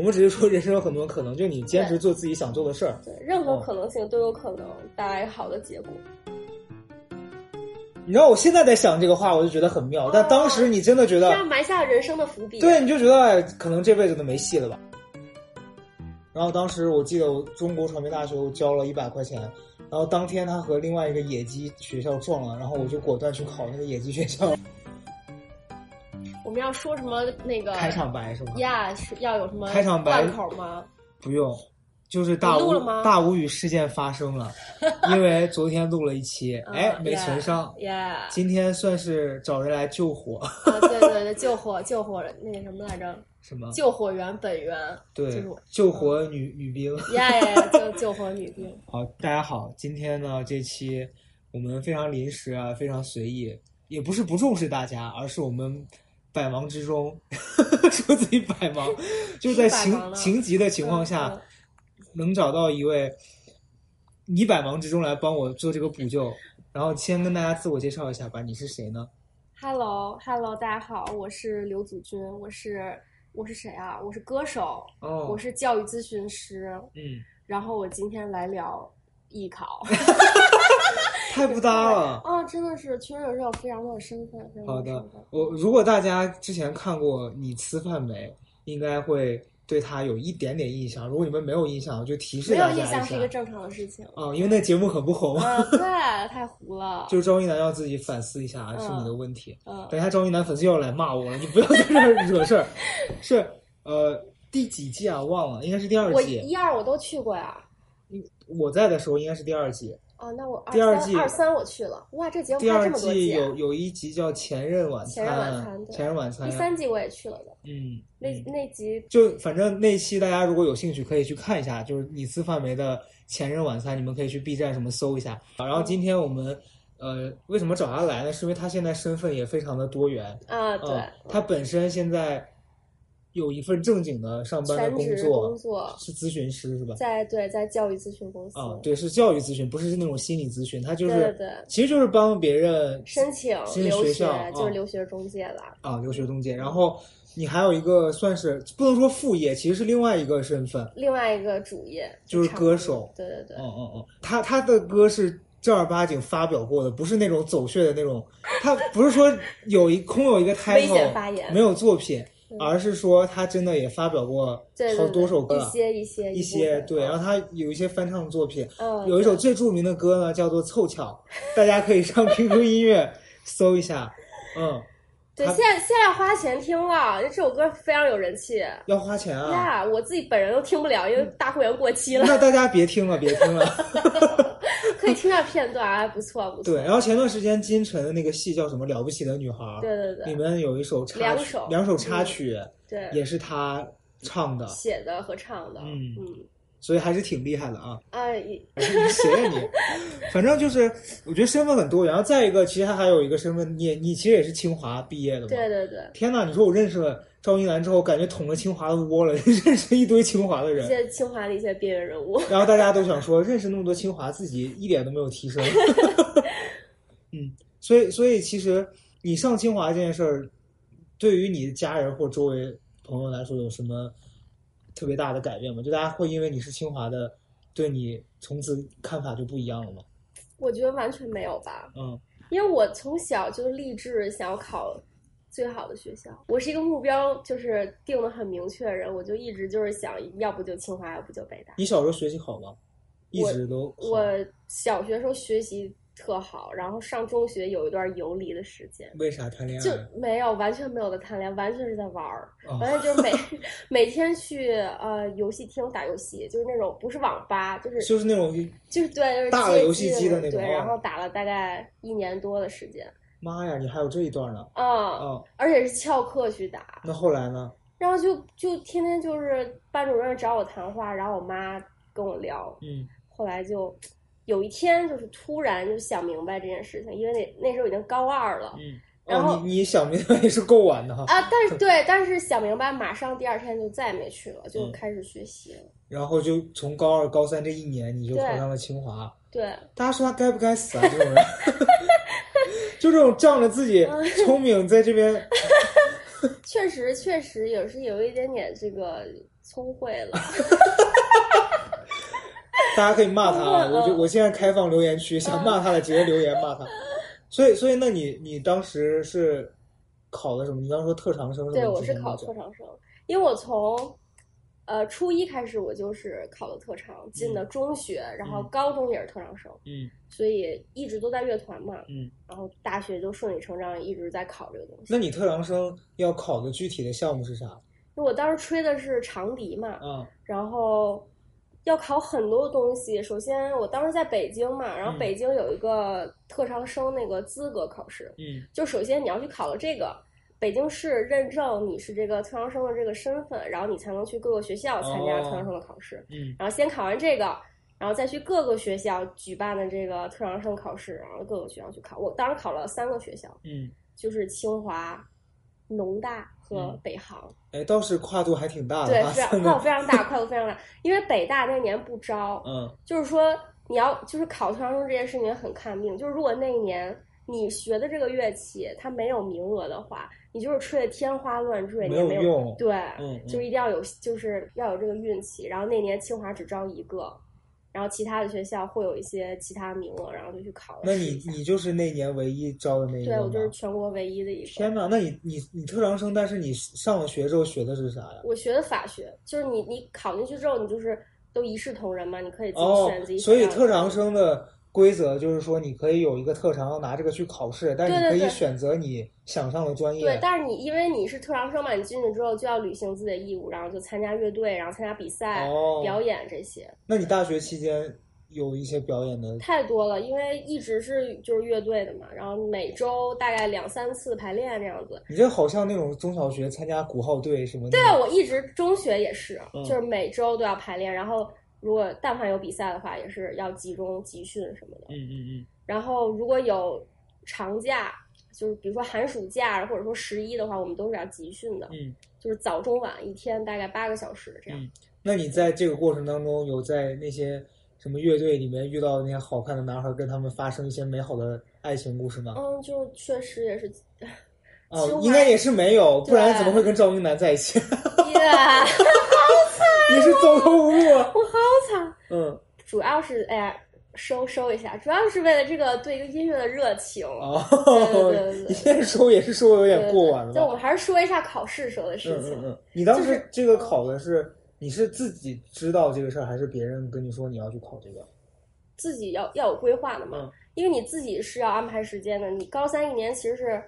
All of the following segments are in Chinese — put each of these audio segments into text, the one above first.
我们只是说人生有很多可能，就你坚持做自己想做的事儿。对，任何哦可能性都有可能带来好的结果。你知道我现在在想这个话，我就觉得很妙，但当时你真的觉得，这样埋下人生的伏笔。对，你就觉得哎，可能这辈子都没戏了吧。然后当时我记得我中国传媒大学我交了一百块钱，然后当天他和另外一个野鸡学校撞了，然后我就果断去考那个野鸡学校。我们要说什么那个开场白是吗？呀，要有什么开场白贯口吗？不用，就是大无你录了吗大无语事件发生了，因为昨天录了一期，哎，嗯没存上。呀，今天算是找人来救火，啊，对对对，救火 救火那个什么来着？什么？救火员本源，对救火女女兵。呀呀呀，救救火女兵。好，大家好，今天呢这期我们非常临时啊，非常随意，也不是不重视大家，而是我们百忙之中 说自己百忙，就在情是百忙的情急的情况下，嗯能找到一位你百忙之中来帮我做这个补救。然后先跟大家自我介绍一下吧，你是谁呢？Hello Hello，大家好，我是刘祖君，我是我是谁啊？我是歌手，哦，我是教育咨询师，嗯，然后我今天来聊艺考。太不搭了。啊，真的是群人是有非常多的身份。好的，我如果大家之前看过你吃饭没，应该会对他有一点点印象。如果你们没有印象，我就提示没有大家一印象是一个。正常的事情。啊、因为那节目很不红，嗯，对，太糊了。就是赵一楠要自己反思一下，嗯是你的问题。嗯，等一下赵一楠粉丝又要来骂我了，你不要在这儿惹事儿。是呃第几季啊？忘了，应该是第二我季。一二我都去过呀。我在的时候应该是第二季。哦，那我第二季三二三我去了。哇，这节目第二拍这么多季季啊有有一集叫《前任晚餐》，前任晚餐前任晚餐第三季我也去了的。嗯，那嗯那集就反正那期大家如果有兴趣可以去看一下，就是你斯范梅的前任晚餐，你们可以去 B 站什么搜一下。然后今天我们呃为什么找他来呢？是因为他现在身份也非常的多元。啊，对嗯，，他本身现在有一份正经的上班的工作是咨询师是吧？在对在教育咨询公司。啊，对，是教育咨询，不是那种心理咨询，他就是对其实就是帮别人申请留学校就是啊留学中介的。啊留学中介，然后你还有一个算是不能说副业，其实是另外一个身份，另外一个主业就是歌歌手。对对对，嗯嗯嗯，他他的歌是正儿八经发表过的，不是那种走穴的那种，他不是说有一空有一个 title 没有作品，嗯而是说他真的也发表过好多首歌了，一些一些一些对，然后嗯他有一些翻唱作品，嗯有一首最著名的歌呢叫做《凑巧》，大家可以上 QQ 音乐搜一下，嗯，对，现在现在花钱听了，这首歌非常有人气。要花钱啊。呀，我自己本人都听不了，因为大会员过期了。那大家别听了，别听了。可以听下片段，啊不错不错。对，然后前段时间金晨的那个戏叫什么《了不起的女孩》，对对对里面有一首插曲两首两首插曲，对也是他唱的，写的和唱的，嗯嗯所以还是挺厉害的啊。啊，也你谁呀、你？反正就是，我觉得身份很多元。然后再一个，其实他还有一个身份，你你其实也是清华毕业的嘛。对对对，天呐，你说我认识了赵一楠之后，感觉捅了清华的窝了，认识一堆清华的一人，些清华的一些边缘人物。然后大家都想说，认识那么多清华，自己一点都没有提升。嗯，所以所以其实你上清华这件事儿，对于你的家人或周围朋友来说，有什么特别大的改变吗？就大家会因为你是清华的，对你从此看法就不一样了吗？我觉得完全没有吧，嗯因为我从小就立志想要考最好的学校，我是一个目标就是定的很明确的人，我就一直就是想要不就清华，要不就北大。你小时候学习好吗？一直都好我小学时候学习特好，然后上中学有一段游离的时间，为啥谈恋爱就？没有完全没有的谈恋爱，完全是在玩儿，哦完全就是每 每天去呃游戏厅打游戏，就是那种不是网吧，就是就是那种，就是对，就是街大的游戏机的那种对然后打了大概一年多的时间，妈呀，你还有这一段呢？啊、哦，而且是翘课去打，那后来呢？然后就就天天就是班主任找我谈话，然后我妈跟我聊，嗯后来就有一天就是突然就想明白这件事情，因为那那时候已经高二了。嗯。然后哦，你你想明白也 是够晚的哈。啊，但是 对，但是想明白，马上第二天就再也没去了，就嗯开始学习了。然后就从高二、高三这一年，你就考上了清华。对，大家说他该不该死啊？这种人，就这种仗着自己嗯聪明，在这边，确实确实也是有一点点这个聪慧了。大家可以骂他，啊嗯我就我现在开放留言区，想骂他的直接留言骂他。所以，所以，那你你当时是考的什么？你刚刚说特长生是吗？对，我是考特长生，因为我从呃初一开始我就是考的特长，进的中学，然后嗯高中也是特长生，嗯所以一直都在乐团嘛。嗯。然后大学就顺理成章一直在考这个东西。那你特长生要考的具体的项目是啥？因为我当时吹的是长笛嘛，嗯，然后要考很多东西。首先，我当时在北京嘛，然后嗯北京有一个特长生那个资格考试，嗯就首先你要去考了这个。北京市认证你是这个特长生的这个身份，然后你才能去各个学校参加哦特长生的考试。嗯然后先考完这个，然后再去各个学校举办的这个特长生考试，然后各个学校去考。我当时考了三个学校，嗯，就是清华、农大和嗯北航。哎，倒是跨度还挺大的对，啊，非常跨度非常大，跨度非常大。因为北大那年不招，嗯就是说你要就是考特长生这件事情很看命，就是如果那一年你学的这个乐器它没有名额的话，你就是吹的天花乱坠，你没也没有有用对，嗯就是一定要有就是要有这个运气。然后那年清华只招一个。然后其他的学校会有一些其他名额，然后就去考了。那你你就是那年唯一招的那一个对我就是全国唯一的一个。天呐，那你你你特长生，但是你上了学之后学的是啥呀？我学的法学，就是你你考进去之后，你就是都一视同仁嘛，你可以自己哦选自己，所以特长生的规则就是说，你可以有一个特长，要拿这个去考试，但你可以选择你想上的专业。对，但是你因为你是特长生嘛，你进去之后就要履行自己的义务，然后就参加乐队，然后参加比赛、哦表演这些，那你大学期间有一些表演的，太多了。因为一直是就是乐队的嘛，然后每周大概两三次排练这样子。你这好像那种中小学参加鼓号队什么的。对啊，我一直中学也是，嗯就是每周都要排练，然后如果但凡有比赛的话，也是要集中集训什么的。嗯嗯嗯，然后如果有长假，就是比如说寒暑假或者说十一的话，我们都是要集训的，嗯，就是早中晚一天大概八个小时这样。嗯那你在这个过程当中，有在那些什么乐队里面遇到那些好看的男孩，跟他们发生一些美好的爱情故事吗？嗯，就确实也是，哦应该也是没有，不然怎么会跟赵英男在一起？呀，你是走投无路啊。我好惨。嗯，主要是哎呀，收收一下，主要是为了这个对一个音乐的热情。哦对对对，对你现在说也是说有点过晚了吧就我们？还是说一下考试时候的事情。嗯嗯嗯，你当时就是这个考的是你是自己知道这个事儿，还是别人跟你说你要去考这个？自己要要有规划的嘛，嗯因为你自己是要安排时间的。你高三一年其实是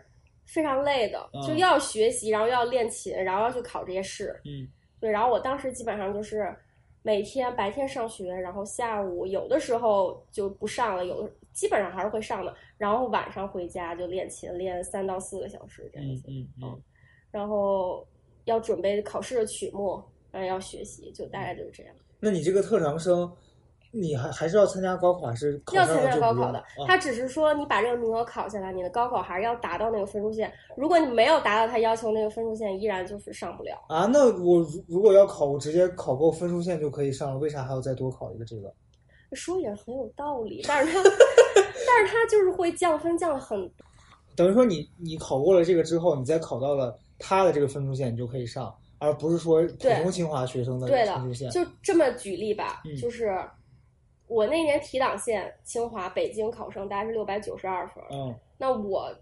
非常累的，嗯就要学习，然后要练琴，然后要去考这些试。嗯对，然后我当时基本上就是每天白天上学，然后下午有的时候就不上了，有的基本上还是会上的，然后晚上回家就练琴，练三到四个小时这样嗯子，嗯嗯。然后要准备考试的曲目，然后要学习，就大概就是这样。那你这个特长生，你还还是要参加高考，还是考要参加高考的啊，他只是说你把这个名额考下来，你的高考还是要达到那个分数线。如果你没有达到他要求那个分数线，依然就是上不了。啊？那我如如果要考，我直接考够分数线就可以上了，为啥还要再多考一个这个？说也很有道理，但是他，但是他就是会降分降的很等于说你你考过了这个之后，你再考到了他的这个分数线，你就可以上，而不是说普通清华学生的对分数线的，。就这么举例吧，嗯就是我那年提档线，清华、北京考生大概是六百九十二分，嗯那我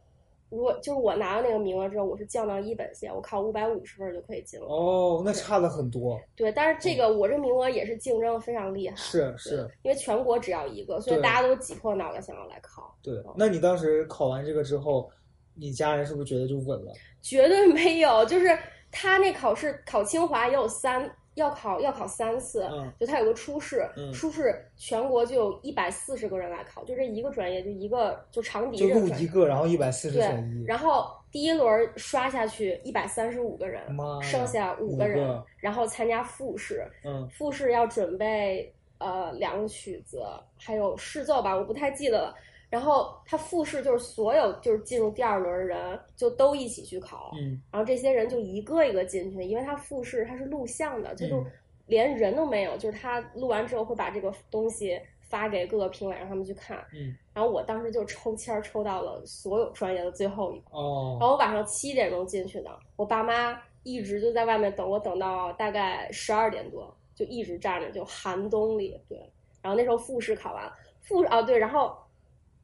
如果就是我拿到那个名额之后，我是降到一本线，我考五百五十分就可以进了。哦，那差的很多。对，但是这个我这名额也是竞争非常厉害，是是，因为全国只要一个，所以大家都挤破脑袋想要来考。对。那你当时考完这个之后，你家人是不是觉得就稳了？绝对没有，就是他那考试考清华也有三要考要考三次，嗯就他有个初试，嗯初试全国就有一百四十个人来考，就这一个专业就一个就长笛。录一个，然后一百四十对选一，。然后第一轮刷下去一百三十五个人，剩下五五个人，个然后参加复试，嗯复试要准备呃两个曲子，还有试奏吧，我不太记得了。然后他复试就是所有就是进入第二轮的人就都一起去考，嗯然后这些人就一个一个进去，因为他复试他是录像的，这就是连人都没有，就是他录完之后会把这个东西发给各个评委让他们去看。嗯然后我当时就抽签儿抽到了所有专业的最后一个，哦然后我晚上七点钟进去的，我爸妈一直就在外面等，我等到大概十二点多，就一直站着，就寒冬里。对，然后那时候复试考完，复啊对，然后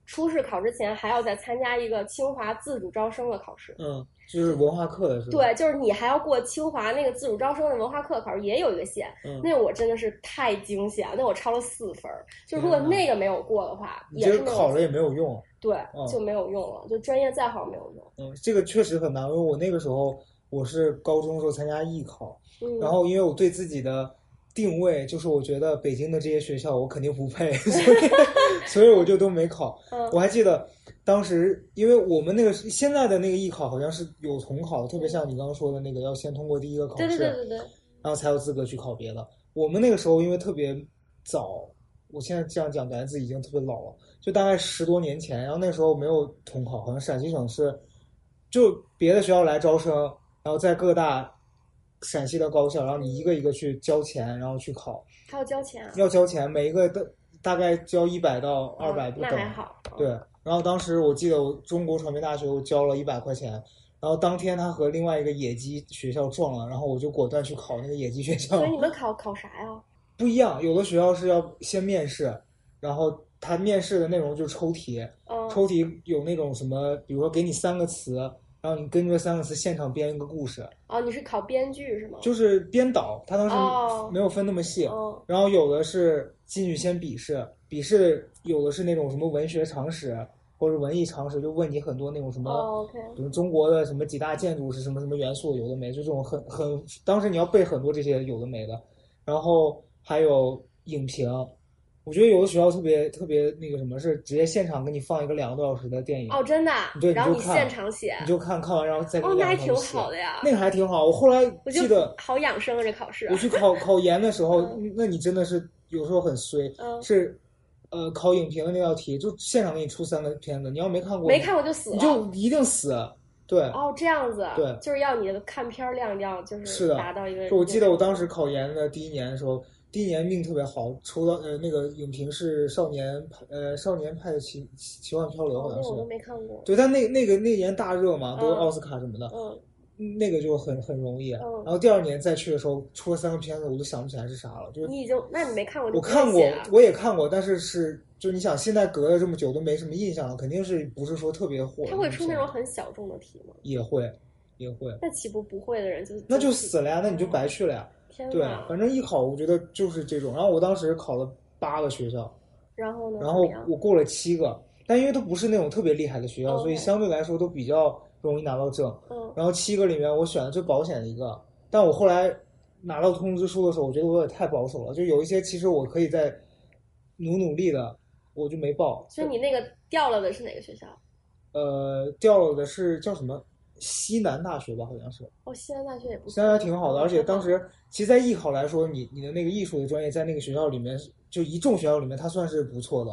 初试考之前还要再参加一个清华自主招生的考试。嗯，就是文化课的是吧？对，就是你还要过清华那个自主招生的文化课考试，也有一个线。嗯，那我真的是太惊险，那我超了四分儿。就如果那个没有过的话，你也是考了也没有用。对嗯，就没有用了，就专业再好没有用。嗯，这个确实很难，因为我那个时候我是高中的时候参加艺考，嗯，然后因为我对自己的定位就是我觉得北京的这些学校我肯定不配，所以 所以我就都没考。嗯我还记得当时，因为我们那个现在的那个艺考好像是有统考的，特别像你刚刚说的那个，要先通过第一个考试，对对对对，然后才有资格去考别的。我们那个时候因为特别早，我现在这样讲感觉自己已经特别老了，就大概十多年前，然后那时候没有统考，好像陕西省是就别的学校来招生，然后在各大陕西的高校，然后你一个一个去交钱，然后去考，还要交钱啊？要交钱，每一个都大概交一百到二百不等。那还好。嗯对，然后当时我记得我中国传媒大学我交了一百块钱，然后当天他和另外一个野鸡学校撞了，然后我就果断去考那个野鸡学校所以。你们考考啥呀？不一样，有的学校是要先面试，然后他面试的内容就是抽题，嗯，抽题有那种什么，比如说给你三个词，然后你根据这三个词现场编一个故事，哦，你是考编剧是吗？就是编导，他当哦时没有分那么细。哦然后有的是进去先笔试，笔试有的是那种什么文学常识或者文艺常识，就问你很多那种什么，哦，OK，比如中国的什么几大建筑是什么什么元素，有的没，就这种很很，当时你要背很多这些有的没的，然后还有影评。我觉得有的学校特别特别那个什么，是直接现场给你放一个两个多小时的电影，哦，真的啊对，然后你现场写，你就看看完，然后再给哦，那还挺好的呀。那个还挺好。我后来我记得好养生啊，这考试我。去考考研的时候，那你真的是有时候很衰，嗯，是呃考影评的那道题，就现场给你出三个片子，你要没看过，没看过就死你。就一定死。对，哦，这样子，对就是要你的看片儿量要就是是的达到一个。就我记得我当时考研的第一年的时候，第一年命特别好，抽到呃那个影评是少年派呃少年派的奇奇幻漂流，好像哦我都是。没看过。对，但那那个那年大热嘛，都是嗯奥斯卡什么的，嗯，那个就很很容易。嗯然后第二年再去的时候，出了三个片子，我都想不起来是啥了。就是你已经，那你没看过我看过我也看过，但是是就你想，现在隔了这么久都没什么印象了，肯定是不是说特别火他会出那种很小众的题吗？也会也会，那岂不不会的人就那就死了呀，那你就白去了呀。对反正艺考我觉得就是这种。然后我当时考了八个学校，然后呢？然后我过了七个，但因为都不是那种特别厉害的学校，哦所以相对来说都比较容易拿到证。嗯然后七个里面我选的最保险的一个，但我后来拿到通知书的时候，我觉得我也太保守了，就有一些其实我可以再努努力的，我就没报。所以你那个掉了的是哪个学校？呃，掉了的是叫什么西南大学吧，好像是。哦，西南大学也不西南大学挺好的，哦而且当时其实，在艺考来说，你你的那个艺术的专业在那个学校里面，就一众学校里面，它算是不错的。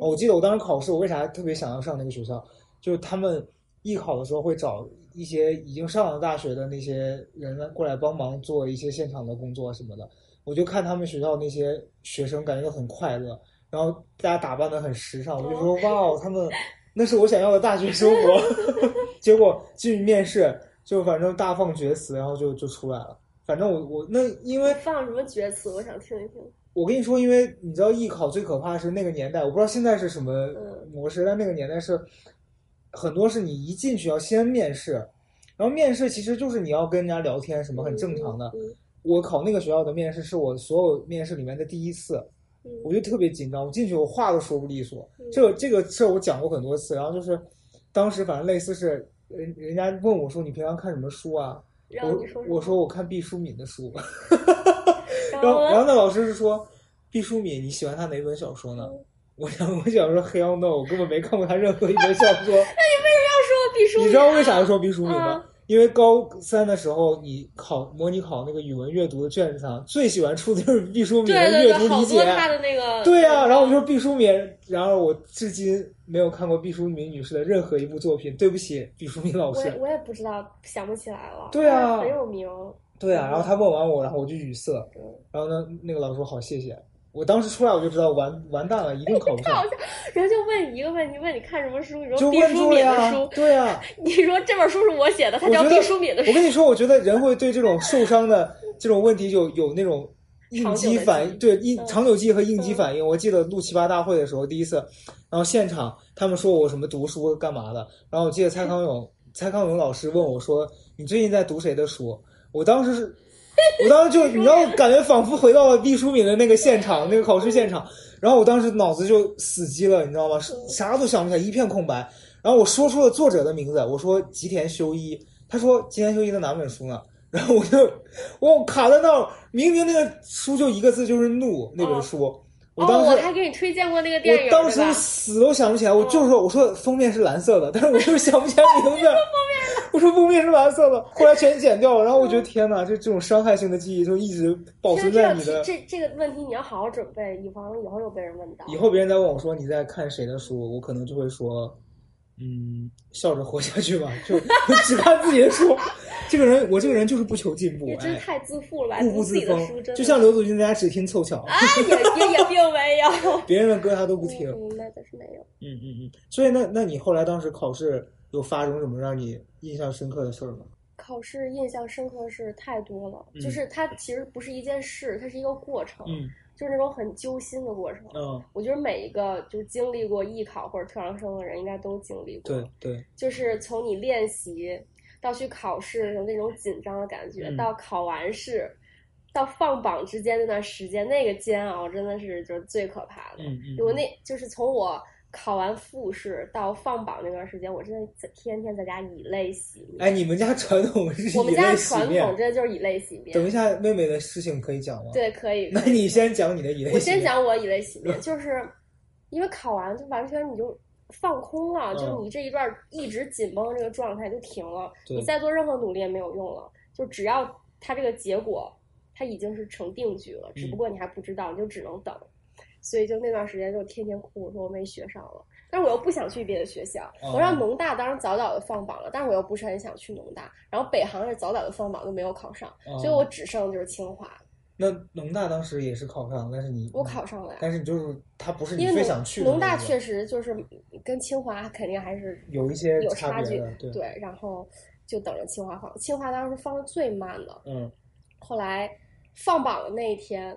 哦我记得我当时考试，我为啥特别想要上那个学校？就是他们艺考的时候会找一些已经上了大学的那些人来过来帮忙做一些现场的工作什么的。我就看他们学校那些学生，感觉都很快乐，然后大家打扮的很时尚，我就说哇哦，他们那是我想要的大学生活。结果进去面试，就反正大放厥词，然后就就出来了。反正我我那因为放什么厥词？我想听一听。我跟你说，因为你知道艺考最可怕的是那个年代，我不知道现在是什么嗯模式，但那个年代是很多是你一进去要先面试，然后面试其实就是你要跟人家聊天，什么很正常的。我考那个学校的面试是我所有面试里面的第一次，嗯我就特别紧张，我进去我话都说不利索。嗯这个这个事儿我讲过很多次，然后就是当时反正类似是人人家问我说你平常看什么书啊？我我说我看毕淑敏的书。然然后，然后？那老师是说，毕淑敏，你喜欢他哪本小说呢？我想，我想说，Hell no，我根本没看过他任何一本小说。那你为什么要说毕淑敏啊，你知道为啥要说毕淑敏吗？嗯因为高三的时候，你考模拟考那个语文阅读的卷子上，最喜欢出的就是毕淑敏的对对对，阅读理解好多。他的那个。对呀、然后我就说毕淑敏，然而我至今没有看过毕淑敏女士的任何一部作品，对不起，毕淑敏老师我也。我也不知道，想不起来了。对啊很有名。对啊，然后他问完我，然后我就语塞，嗯然后呢，那个老师说好，谢谢。我当时出来我就知道完完蛋了，一定考不上，然后就问你一个问题，问你看什么书？你就说毕淑敏的书，，对呀。你说这本书是我写的，它叫毕淑敏的书。我跟你说，我觉得人会对这种受伤的这种问题有有那种应激反应，对应嗯长久记忆和应激反应。我记得录奇葩大会的时候，第一次，然后现场他们说我什么读书干嘛的，然后我记得蔡康永蔡康永老师问我说：“你最近在读谁的书？”我当时是。我当时就你知道，感觉仿佛回到了毕淑敏的那个现场，那个考试现场。然后我当时脑子就死机了，你知道吗？啥都想不起来，一片空白。然后我说出了作者的名字，我说吉田修一。他说吉田修一的哪本书呢？然后我就我卡在那儿，明明那个书就一个字，就是怒那本书。我当哦，时、我还给你推荐过那个电影，我当时死都想不起来，我就是说，我说封面是蓝色的，但是我就是想不起来名字。我说封面是蓝色的，后来全剪掉了。然后我觉得天哪，这这种伤害性的记忆就一直保存在你的。这这个问题你要好好准备，以防以后又被人问到。以后别人再问我说你在看谁的书，我可能就会说，嗯，笑着活下去吧，就 只看自己的书。这个人，我这个人就是不求进步也，真哎，太自负了吧，固步自封真，就像刘祖君大家只听凑巧，啊，也也也并没有。别人的歌他都不听。嗯，那倒是没有。嗯嗯嗯。所以那那你后来当时考试有发生什么让你印象深刻的事儿吗？考试印象深刻的事太多了，嗯就是它其实不是一件事，它是一个过程，嗯就是那种很揪心的过程。嗯，我觉得每一个就是经历过艺考或者特长生的人，应该都经历过。对对，就是从你练习到去考试有那种紧张的感觉，嗯到考完试，到放榜之间那段时间，那个煎熬真的是就是最可怕的。嗯嗯。我那就是从我考完复试到放榜那段时间，我真的天天在家以泪洗面。哎，你们家传统是我们家传统。真的就是以泪洗面。等一下，妹妹的事情可以讲吗？。对，可以。那可以你先讲你的以泪洗面。我先讲我以泪洗面，就是因为考完就完全你就放空了，嗯就你这一段一直紧绷这个状态就停了，你再做任何努力也没有用了，就只要它这个结果它已经是成定局了，只不过你还不知道，你就只能等。所以就那段时间就天天哭，我说我没学上了，但是我又不想去别的学校。哦我让农大当时早早的放榜了，但是我又不是很想去农大。然后北航是早早的放榜都没有考上，哦所以我只剩就是清华，那农大当时也是考上，但是你我考上了呀。但是你就是他不是你最想去的农大确实就是跟清华肯定还是有一些有差距对，然后就等着清华放，清华当时放的最慢的，嗯。后来放榜的那一天，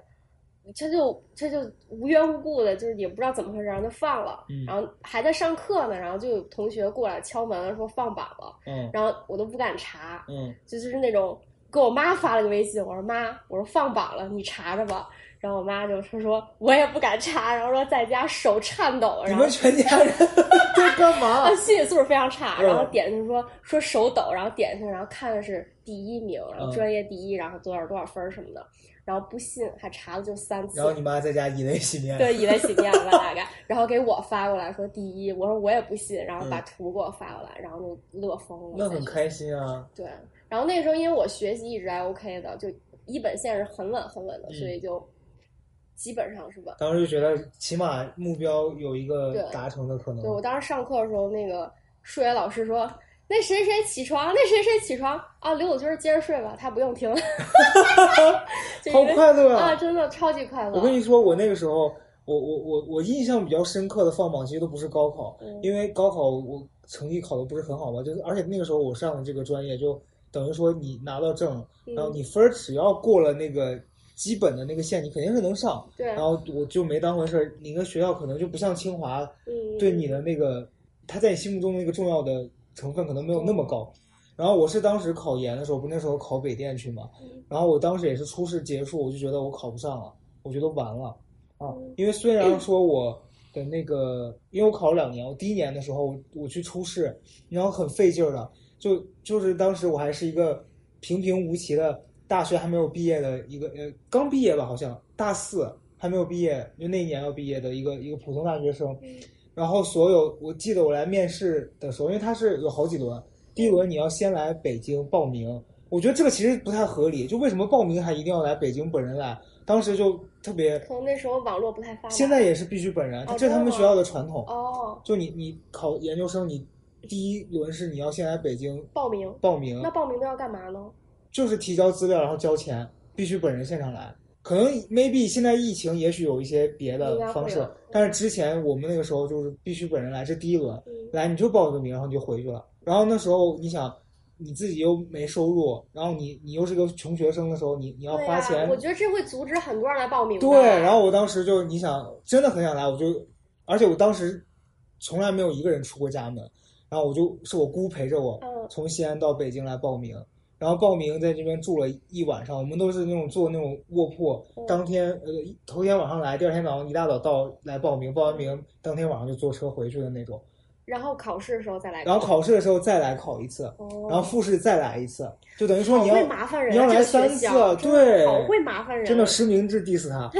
他就他就无缘无故的，就是也不知道怎么回事，然后就放了，嗯。然后还在上课呢，然后就有同学过来敲门说放榜了，嗯。然后我都不敢查，嗯。就就是那种给我妈发了个微信，我说妈，我说放榜了，你查查吧。然后我妈就说说我也不敢查，然后说在家手颤抖，然后你们全家人 在干嘛啊？心理素质非常差，嗯然后点进去说说手抖，然后点进去，然后看的是第一名，然后嗯专业第一，然后多少多少分儿什么的，然后不信还查了就三次然，后你妈在家以泪洗面，对，以泪洗面了 大概，然后给我发过来说第一，我说我也不信，然后把嗯图给我发过来，然后就乐疯了，那很开心啊。对，然后那个时候因为我学习一直还 OK 的，就一本线是很稳很稳的，嗯所以就基本上是稳。当时就觉得起码目标有一个达成的可能对。我当时上课的时候，那个数学老师说：“那谁谁起床，那谁谁起床啊！”刘子君接着睡吧，他不用听。就好快乐啊！真的超级快乐。我跟你说，我那个时候，我我我我印象比较深刻的放榜，其实都不是高考，嗯因为高考我成绩考的不是很好嘛，就是而且那个时候我上的这个专业，就等于说你拿到证，嗯。然后你分儿只要过了那个基本的那个线，你肯定是能上。对，然后我就没当回事儿，你那学校可能就不像清华，嗯，对你的那个，他在你心目中的那个重要的成分可能没有那么高。然后我是当时考研的时候，不那时候考北电去嘛，嗯。然后我当时也是初试结束，我就觉得我考不上了，我觉得完了啊嗯，因为虽然说我的那个，因为我考了两年，我第一年的时候我我去初试，然后很费劲儿的，就就是当时我还是一个平平无奇的大学还没有毕业的一个呃刚毕业吧，好像大四还没有毕业，就那一年要毕业的一个一个普通大学生。嗯然后所有，我记得我来面试的时候，因为他是有好几轮，第一轮你要先来北京报名，我觉得这个其实不太合理，就为什么报名还一定要来北京本人来？当时就特别，可能那时候网络不太发达。现在也是必须本人，哦这是他们学校的传统。哦，就你你考研究生，你第一轮是你要先来北京报名，报名那，报名都要干嘛呢？就是提交资料，然后交钱，必须本人现场来。可能 maybe 现在疫情也许有一些别的方式但是之前我们那个时候就是必须本人来，这第一轮嗯来你就报个名，然后你就回去了。然后那时候你想你自己又没收入，然后你你又是个穷学生的时候，你你要花钱，我觉得这会阻止很多人来报名。对，然后我当时就你想真的很想来，我就而且我当时从来没有一个人出过家门，然后我就是我姑陪着我嗯从西安到北京来报名。然后报名在这边住了一晚上，我们都是那种坐那种卧铺，嗯当天呃头天晚上来，第二天早上一大早到来报名，报完名当天晚上就坐车回去的那种。然后考试的时候再来。然后考试的时候再来考一次，哦，然后复试再来一次，就等于说你要麻烦人啊，你要来三次对好会麻烦人，啊真的实名制 diss 他。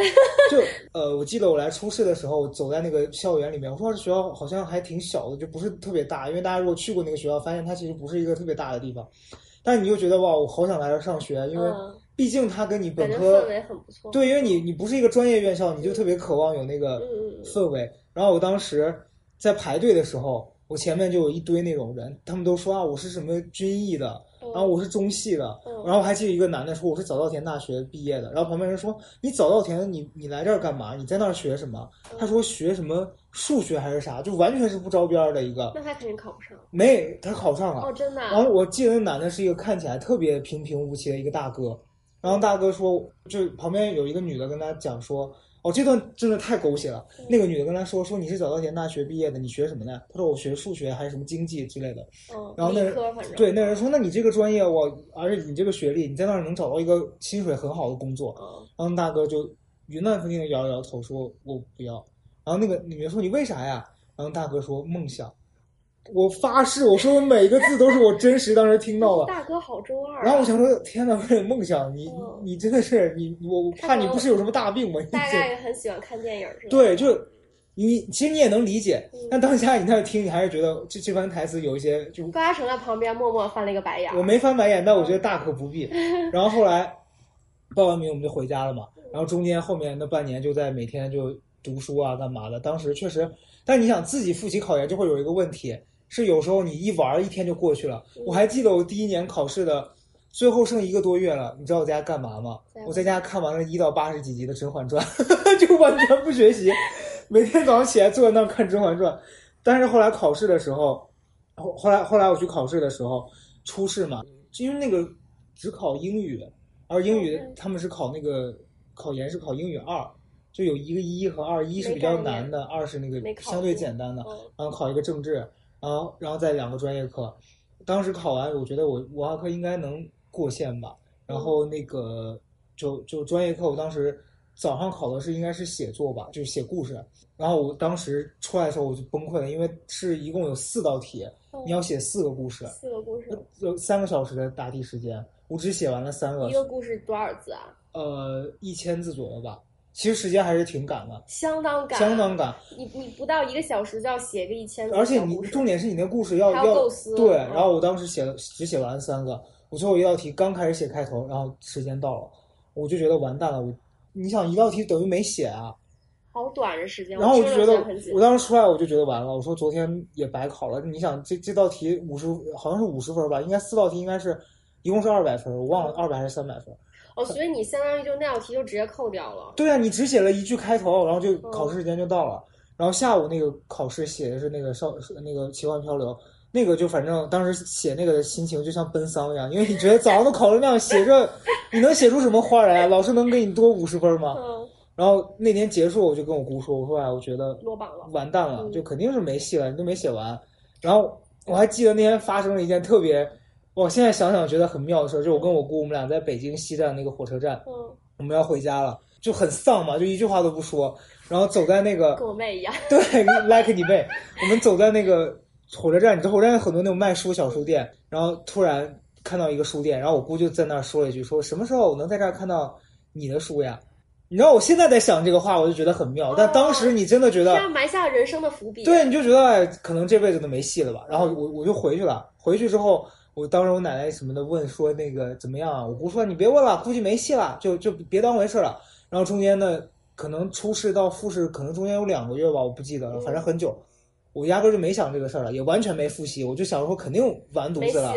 就呃，我记得我来初试的时候，走在那个校园里面，我说这学校好像还挺小的，就不是特别大。因为大家如果去过那个学校，发现它其实不是一个特别大的地方。但你又觉得哇，我好想来这上学，因为嗯毕竟它跟你本科氛围很不错。对，因为你你不是一个专业院校，你就特别渴望有那个氛围。然后我当时在排队的时候，我前面就有一堆那种人，他们都说啊，我是什么军艺的，嗯，然后我是中戏的，嗯然后我还记得一个男的说我是早稻田大学毕业的，然后旁边人说你早稻田你你来这儿干嘛？你在那儿学什么？嗯他说学什么数学还是啥，就完全是不着边的一个，那他肯定考不上。没他考上了。哦，真的啊。然后我记得那男的是一个看起来特别平平无奇的一个大哥，然后大哥说，就旁边有一个女的跟他讲说，哦，这段真的太狗血了。那个女的跟他说，说你是早稻田大学毕业的，你学什么的？他说我学数学还是什么经济之类的。嗯，然后那人对那人说，那你这个专业我，而且你这个学历，你在那儿能找到一个薪水很好的工作。嗯然后大哥就云淡风轻的摇了摇头，说我不要。然后那个女的说你为啥呀？然后大哥说梦想。我发誓，我说的每个字都是我真实当时听到的。大哥好中二啊。然后我想说，天哪，为了梦想，你嗯你真的是你，我我怕你不是有什么大病吗？大概也很喜欢看电影，是吧？对，就你其实你也能理解嗯，但当下你在那听，你还是觉得这这番台词有一些就高嘉诚在旁边默默翻了一个白眼。我没翻白眼，但我觉得大可不必。然后后来报完名我们就回家了嘛，然后中间后面那半年就在每天就读书啊干嘛的。当时确实，但你想自己复习考研就会有一个问题，是有时候你一玩儿一天就过去了。我还记得我第一年考试的最后剩一个多月了，你知道我在家干嘛吗？我在家看完了一到八十几集的《甄嬛传》，就完全不学习，每天早上起来坐在那儿看《甄嬛传》。但是后来考试的时候，后后来后来我去考试的时候，初试嘛，因为那个只考英语，而英语嗯他们是考那个考研是考英语二，就有一个一和二，一是比较难的，二是那个相对简单的，嗯然后考一个政治，然后然后再两个专业课。当时考完，我觉得我文化课应该能过线吧。然后那个就就专业课，我当时早上考的是应该是写作吧，就是写故事。然后我当时出来的时候我就崩溃了，因为是一共有四道题，嗯你要写四个故事，四个故事，有三个小时的答题时间，我只写完了三个一，个故事多少字啊？呃，一千字左右吧。其实时间还是挺赶的，相当赶，相当赶。你你不到一个小时就要写个一千字而且你重点是你那故事要要构思对，嗯然后我当时写了只写完三个，我最后一道题刚开始写开头，然后时间到了，我就觉得完蛋了。我你想一道题等于没写啊，好短的时间，然后我就觉得我当时出来我就觉得完了，我说昨天也白考了。你想这这道题五十好像是五十分吧，应该四道题应该是一共是二百分，我忘了二百还是三百分。哦，所以你相当于就那道题就直接扣掉了。对啊，你只写了一句开头，然后就嗯考试时间就到了。然后下午那个考试写的是那个少那个奇幻漂流，那个就反正当时写那个的心情就像奔丧一样，因为你觉得早上都考成那样，写着你能写出什么花来啊？老师能给你多五十分吗？嗯，然后那天结束，我就跟我姑说，我说哎，我觉得落榜了。完蛋了，嗯就肯定是没戏了，你都没写完。然后我还记得那天发生了一件特别，我现在想想觉得很妙的事儿，就我跟我姑我们俩在北京西站那个火车站，嗯，我们要回家了，就很丧嘛，就一句话都不说，然后走在那个跟我妹一样。对，like 你妹，我们走在那个火车站，你知道火车站有很多那种卖书小书店，然后突然看到一个书店，然后我姑就在那儿说了一句，说什么时候我能在这儿看到你的书呀？你知道我现在在想这个话，我就觉得很妙，但当时你真的觉得，这样埋下人生的伏笔。对，你就觉得哎，可能这辈子都没戏了吧？然后我我就回去了，回去之后，我当时我奶奶什么的问说那个怎么样啊？我姑说你别问了，估计没戏了，就就别当回事了。然后中间呢，可能初试到复试，可能中间有两个月吧，我不记得了，反正很久。我压根儿就没想这个事儿了，也完全没复习，我就想说肯定完犊子了。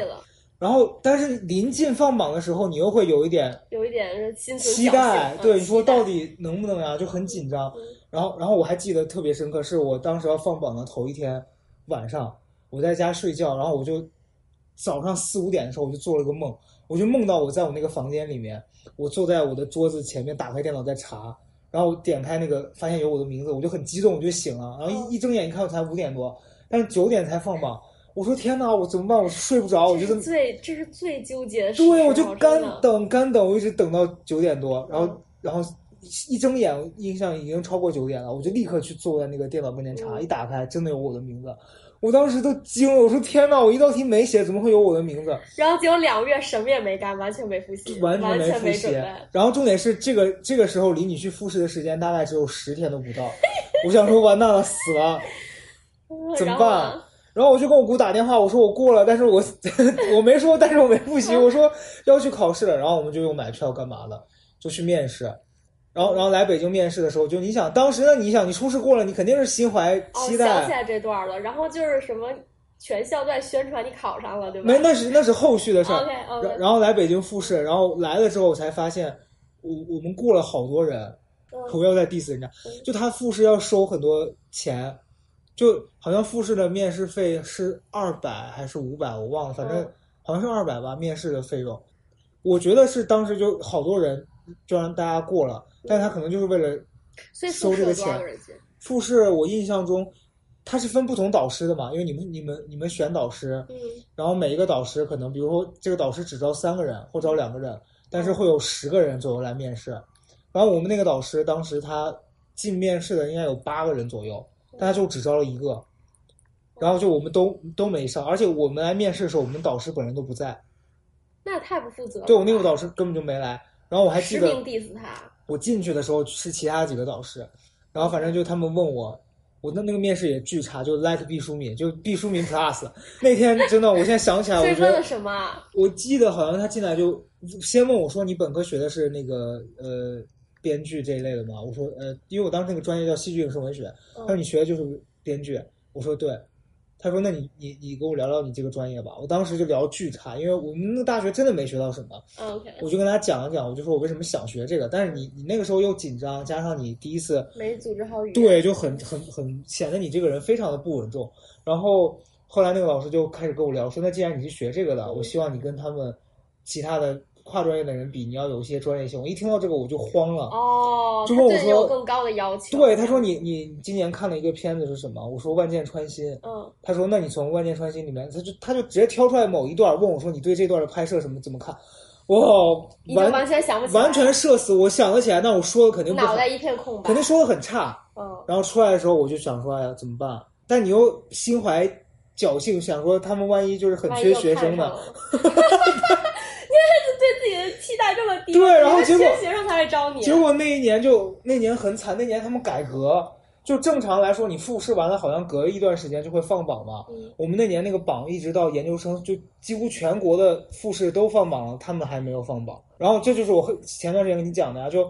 然后但是临近放榜的时候，你又会有一点有一点心存期待，对你说到底能不能呀，就很紧张嗯。然后然后我还记得特别深刻，是我当时要放榜的头一天晚上，我在家睡觉，然后我就早上四五点的时候我就做了个梦，我就梦到我在我那个房间里面，我坐在我的桌子前面，打开电脑在查。然后点开那个，发现有我的名字，我就很激动，我就醒了。然后嗯一一睁眼一看，我才五点多，但是九点才放榜。我说天哪，我怎么办？我睡不着，我觉得最这是最纠结的时候，对，我就干等干等，我一直等到九点多，然后嗯然后一睁眼，印象已经超过九点了，我就立刻去坐在那个电脑跟前查，嗯一打开真的有我的名字，我当时都惊了，我说天呐，我一道题没写，怎么会有我的名字？然后结果两个月什么也没干，完全没复习，完全没复习。然后重点是这个这个时候离你去复试的时间大概只有十天都不到，我想说完蛋了，死了。嗯怎么然后办然后我就跟我姑打电话，我说我过了，但是我 我没说，但是我没复习，我说要去考试了。然后我们就又买票干嘛了，就去面试。然后然后来北京面试的时候，就你想当时呢，你想你初试过了，你肯定是心怀哦，期待。想起来这段了。然后就是什么，全校都在宣传你考上了，对吧？没，那是那是后续的事儿。OK OK，然然后来北京复试，然后来了之后我才发现，我我们过了好多人，嗯我要再 diss 人家嗯，就他复试要收很多钱，就好像复试的面试费是二百还是五百，我忘了，反正嗯好像是二百吧，面试的费用。我觉得是当时就好多人就让大家过了，但他可能就是为了收这个钱？复试，我印象中他是分不同导师的嘛，因为你们你们你们选导师，嗯然后每一个导师可能，比如说这个导师只招三个人或招两个人，但是会有十个人左右来面试。然后我们那个导师当时他进面试的应该有八个人左右，但他就只招了一个，然后就我们都都没上，而且我们来面试的时候，我们导师本人都不在，那也太不负责了。对我那个导师根本就没来。然后我还记得实名 diss 他。我进去的时候是其他几个导师，然后反正就他们问我，我的那个面试也巨差，就 like 毕淑敏，就毕淑敏 plus。那天真的，我现在想起来，我觉得什么啊？我记得好像他进来就先问我说：“你本科学的是那个呃编剧这一类的吗？”我说：“呃，因为我当时那个专业叫戏剧影视文学。”他说：“嗯你学的就是编剧。”我说：“对。”他说：“那你你你跟我聊聊你这个专业吧。”我当时就聊巨差，因为我们那个大学真的没学到什么。嗯 OK，我就跟他讲了讲，我就说我为什么想学这个，但是你你那个时候又紧张，加上你第一次没组织好语言。对，就很很很显得你这个人非常的不稳重。然后后来那个老师就开始跟我聊说，那既然你是学这个的，嗯我希望你跟他们其他的跨专业的人比，你要有一些专业性。我一听到这个我就慌了。哦，就问我说有更高的要求。对，他说你你今年看了一个片子是什么？我说《万箭穿心》。嗯他说那你从《万箭穿心》里面，他就他就直接挑出来某一段问我说你对这段的拍摄什么怎么看？哇，完完全想不起来，完全社死，我想得起来，但我说的肯定脑，袋一片空白。肯定说的很差。嗯，然后出来的时候，我就想说，哎呀，怎么办？但你又心怀侥幸，想说他们万一就是很缺学生呢 看上？了你还是对自己的期待这么低？对然后结果学生才来招你。结果那一年就那年很惨，那年他们改革，就正常来说，你复试完了，好像隔一段时间就会放榜嘛。嗯我们那年那个榜一直到研究生，就几乎全国的复试都放榜了，他们还没有放榜。然后这就是我前段时间跟你讲的呀，就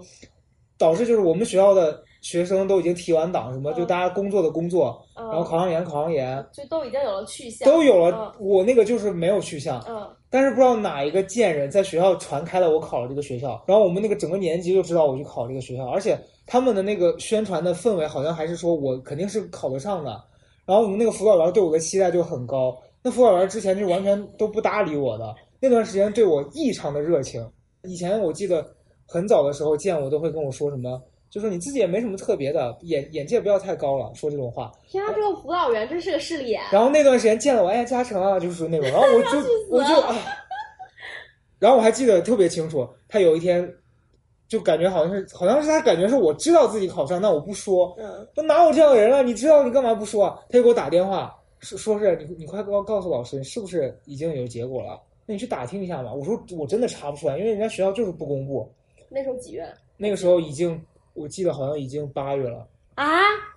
导致就是我们学校的学生都已经提完档，什么就嗯大家工作的工作，嗯，然后考上研考上研，就都已经有了去向，都有了。我那个就是没有去向，嗯。但是不知道哪一个贱人在学校传开了我考了这个学校，然后我们那个整个年级就知道我去考这个学校，而且他们的那个宣传的氛围好像还是说我肯定是考得上的，然后我们那个辅导员对我的期待就很高，那辅导员之前就完全都不搭理我的，那段时间对我异常的热情。以前我记得很早的时候见我都会跟我说什么，就说你自己也没什么特别的，眼眼界不要太高了，说这种话。天啊，这个辅导员真是个势利眼。然后那段时间见了我，哎，嘉诚啊，就是属于那种，然后我就 我就啊，然后我还记得特别清楚，他有一天就感觉好像是好像是他感觉是我知道自己考上，但我不说，嗯，说哪有这样的人啊？你知道你干嘛不说啊？他就给我打电话，说说是你你快告告诉老师，你是不是已经有结果了？那你去打听一下吧。我说我真的查不出来，因为人家学校就是不公布。那时候几月那个时候已经我记得好像已经八月了，啊？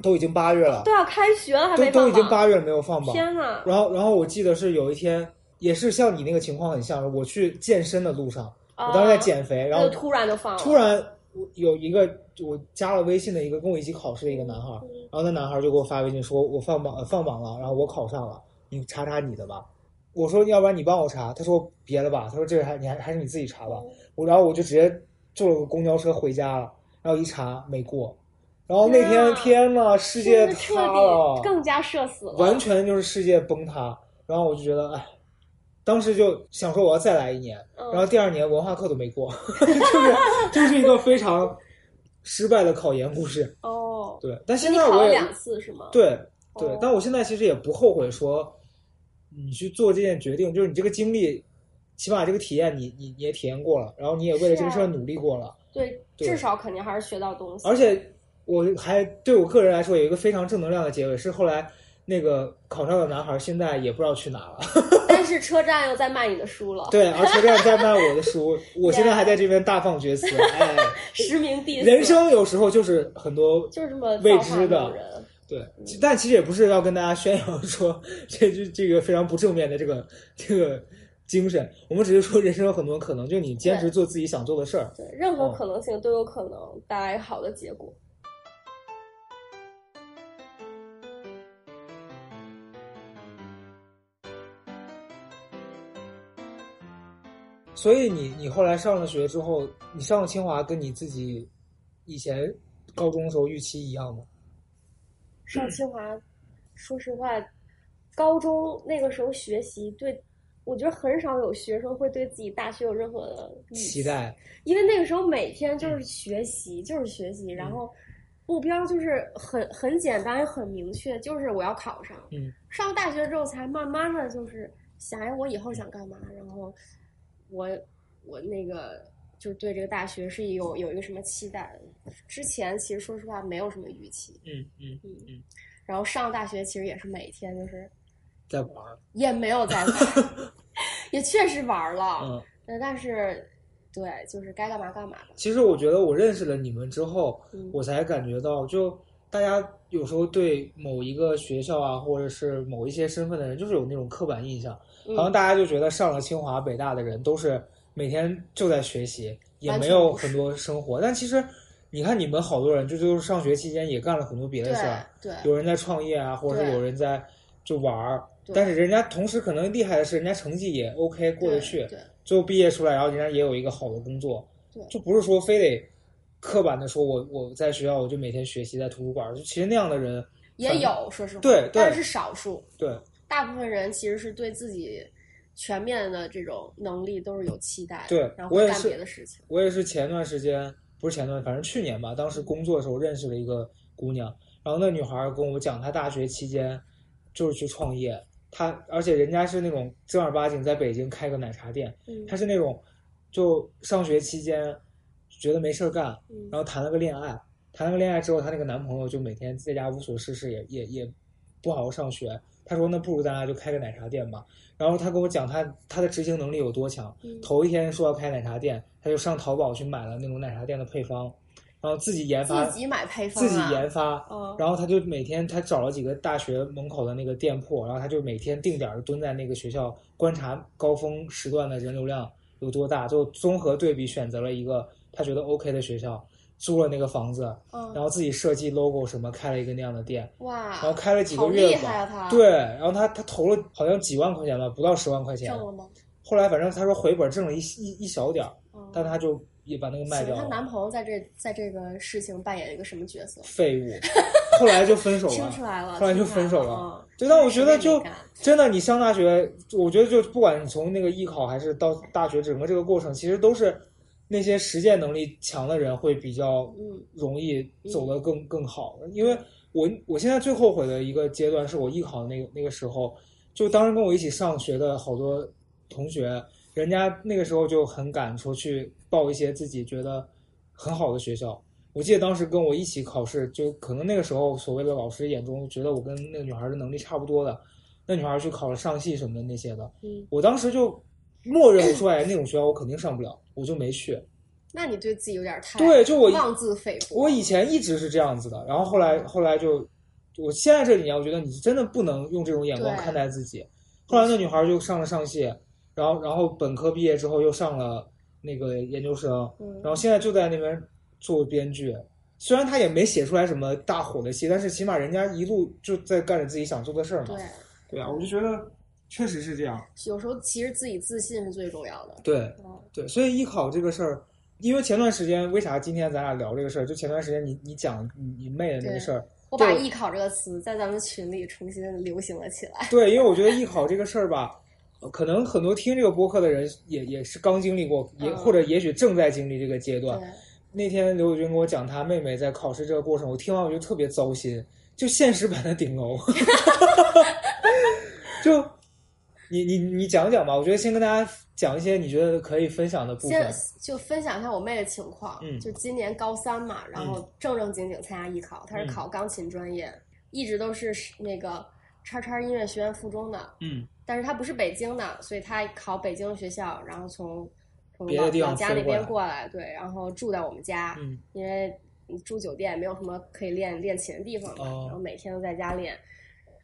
都已经八月了都，要开学了还都都已经八月了没有放榜。天呐！然后，然后我记得是有一天，也是像你那个情况很像，我去健身的路上，我当时在减肥，然后突然就放了，突然我有一个我加了微信的一个跟我一起考试的一个男孩，然后那男孩就给我发微信说，我放榜呃放榜了，然后我考上了，你查查你的吧。我说要不然你帮我查，他说别了吧，他说这个还你还还是你自己查吧。嗯我然后我就直接坐了个公交车回家了，然后一查没过，然后那天天啊。天呐，世界彻塌了。底，更加社死了，完全就是世界崩塌。然后我就觉得，哎，当时就想说我要再来一年，嗯。然后第二年文化课都没过，就是就是一个非常失败的考研故事。哦，对，但现在我也两次是吗？对对哦，但我现在其实也不后悔说你去做这件决定，就是你这个经历，起码这个体验你你你也体验过了，然后你也为了这个事儿努力过了，对至少肯定还是学到东西。而且我还对我个人来说有一个非常正能量的结尾，是后来那个考上的男孩现在也不知道去哪了，但是车站又在卖你的书了，对，而且这样在卖我的书，我现在还在这边大放厥词，哎，实名 diss，人生有时候就是很多就是这么未知的。对，但其实也不是要跟大家宣扬说这这这个非常不正面的这个这个精神，我们只是说人生有很多可能，就你坚持做自己想做的事儿。对，任何嗯可能性都有可能带来好的结果。所以你你后来上了学之后，你上了清华，跟你自己以前高中的时候预期一样吗？上清华，说实话，高中那个时候学习对。我觉得很少有学生会对自己大学有任何的期期待，因为那个时候每天就是学习，就是学习，然后目标就是很很简单也很明确，就是我要考上。嗯，上大学之后才慢慢的就是想，哎，我以后想干嘛？然后我我那个就是对这个大学是有有一个什么期待。之前其实说实话没有什么预期，嗯嗯嗯嗯，然后上大学其实也是每天就是在玩儿，也没有在玩，也确实玩了，嗯。呃但是对，就是该干嘛干嘛吧。其实我觉得我认识了你们之后，嗯我才感觉到，就大家有时候对某一个学校啊，或者是某一些身份的人，就是有那种刻板印象，嗯好像大家就觉得上了清华、北大的人都是每天就在学习，也没有很多生活。但其实，你看你们好多人，就就是上学期间也干了很多别的事儿，对有人在创业啊，或者是有人在就玩儿。对但是人家同时可能厉害的是，人家成绩也 OK 过得去，对最后毕业出来，然后人家也有一个好的工作，对就不是说非得刻板的说我我在学校我就每天学习在图书馆，就其实那样的人也有，说实话，对对但是少数。对大部分人其实是对自己全面的这种能力都是有期待的，对然后干别的事情。我也是前段时间不是前段，反正去年吧，当时工作的时候认识了一个姑娘，然后那女孩跟我讲，她大学期间就是去创业，她而且人家是那种正儿八经在北京开个奶茶店，嗯她是那种就上学期间觉得没事儿干，嗯然后谈了个恋爱，谈了个恋爱之后，她那个男朋友就每天在家无所事事，也也也不好好上学。他说：“那不如咱俩就开个奶茶店吧。”然后他跟我讲他他的执行能力有多强。嗯头一天说要开奶茶店，他就上淘宝去买了那种奶茶店的配方，然后自己研发，自己买配方、啊，自己研发。嗯然后他就每天他找了几个大学门口的那个店铺，然后他就每天定点儿蹲在那个学校观察高峰时段的人流量有多大，就综合对比选择了一个他觉得 OK 的学校，租了那个房子，嗯，然后自己设计 logo 什么，开了一个那样的店，哇，然后开了几个月吧，他对，然后他他投了好像几万块钱吧，不到十万块钱挣，了吗？后来反正他说回本挣了一一一小点儿，嗯但他就也把那个卖请问她，男朋友在这在这个事情扮演一个什么角色？废物，后来就分手了 听了，出来了，后来就分手了。对，但我觉得就真的，你上大学，我觉得就不管你从那个艺考还是到大学，整个这个过程，其实都是那些实践能力强的人会比较嗯容易走得更更好。因为我我现在最后悔的一个阶段是我艺考那个那个时候，就当时跟我一起上学的好多同学，人家那个时候就很敢说去报一些自己觉得很好的学校。我记得当时跟我一起考试，就可能那个时候所谓的老师眼中觉得我跟那个女孩的能力差不多的，那女孩去考了上戏什么的那些的，嗯，我当时就默认我说哎那种学校我肯定上不了，我就没去。那你对自己有点太对，就我妄自菲薄。我以前一直是这样子的，然后后来后来就，我现在这几年，我觉得你真的不能用这种眼光看待自己。后来那女孩就上了上戏，然后然后本科毕业之后又上了那个研究生，嗯然后现在就在那边做编剧。虽然他也没写出来什么大火的戏，但是起码人家一路就在干着自己想做的事儿嘛。对，对啊，我就觉得确实是这样。有时候其实自己自信是最重要的。对嗯，对，所以艺考这个事儿，因为前段时间为啥今天咱俩聊这个事儿？就前段时间你你讲你你妹的那个事儿，我把“艺考”这个词在咱们群里重新流行了起来。对，因为我觉得艺考这个事儿吧，呃可能很多听这个播客的人也也是刚经历过，也、嗯或者也许正在经历这个阶段。对，那天刘宇君跟我讲他妹妹在考试这个过程，我听完我就特别糟心，就现实版的顶楼。就你你你讲讲吧，我觉得先跟大家讲一些你觉得可以分享的部先分。就分享一下我妹的情况。嗯就今年高三嘛，然后正正经经参加艺考，她是嗯考钢琴专业，一直都是那个叉叉音乐学院附中的，嗯但是他不是北京的，所以他考北京的学校，然后从从老别的地方老家那边过来，对，然后住在我们家，嗯因为住酒店没有什么可以练练琴的地方嘛，哦然后每天都在家练。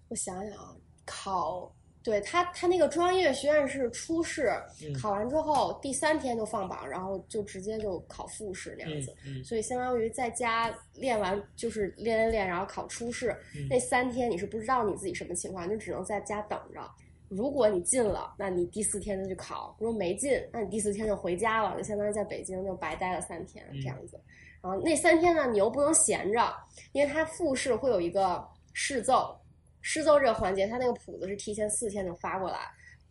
我想想啊，考对他他那个中央音乐学院是初试，嗯考完之后第三天就放榜，然后就直接就考复试那样嗯子。嗯所以相当于在家练完就是练练练，然后考初试、嗯那三天你是不知道你自己什么情况，你就只能在家等着。如果你进了，那你第四天就去考；如果没进，那你第四天就回家了，就相当于在北京就白待了三天嗯这样子。然后那三天呢，你又不能闲着，因为他复试会有一个试奏，试奏这个环节，他那个谱子是提前四天就发过来。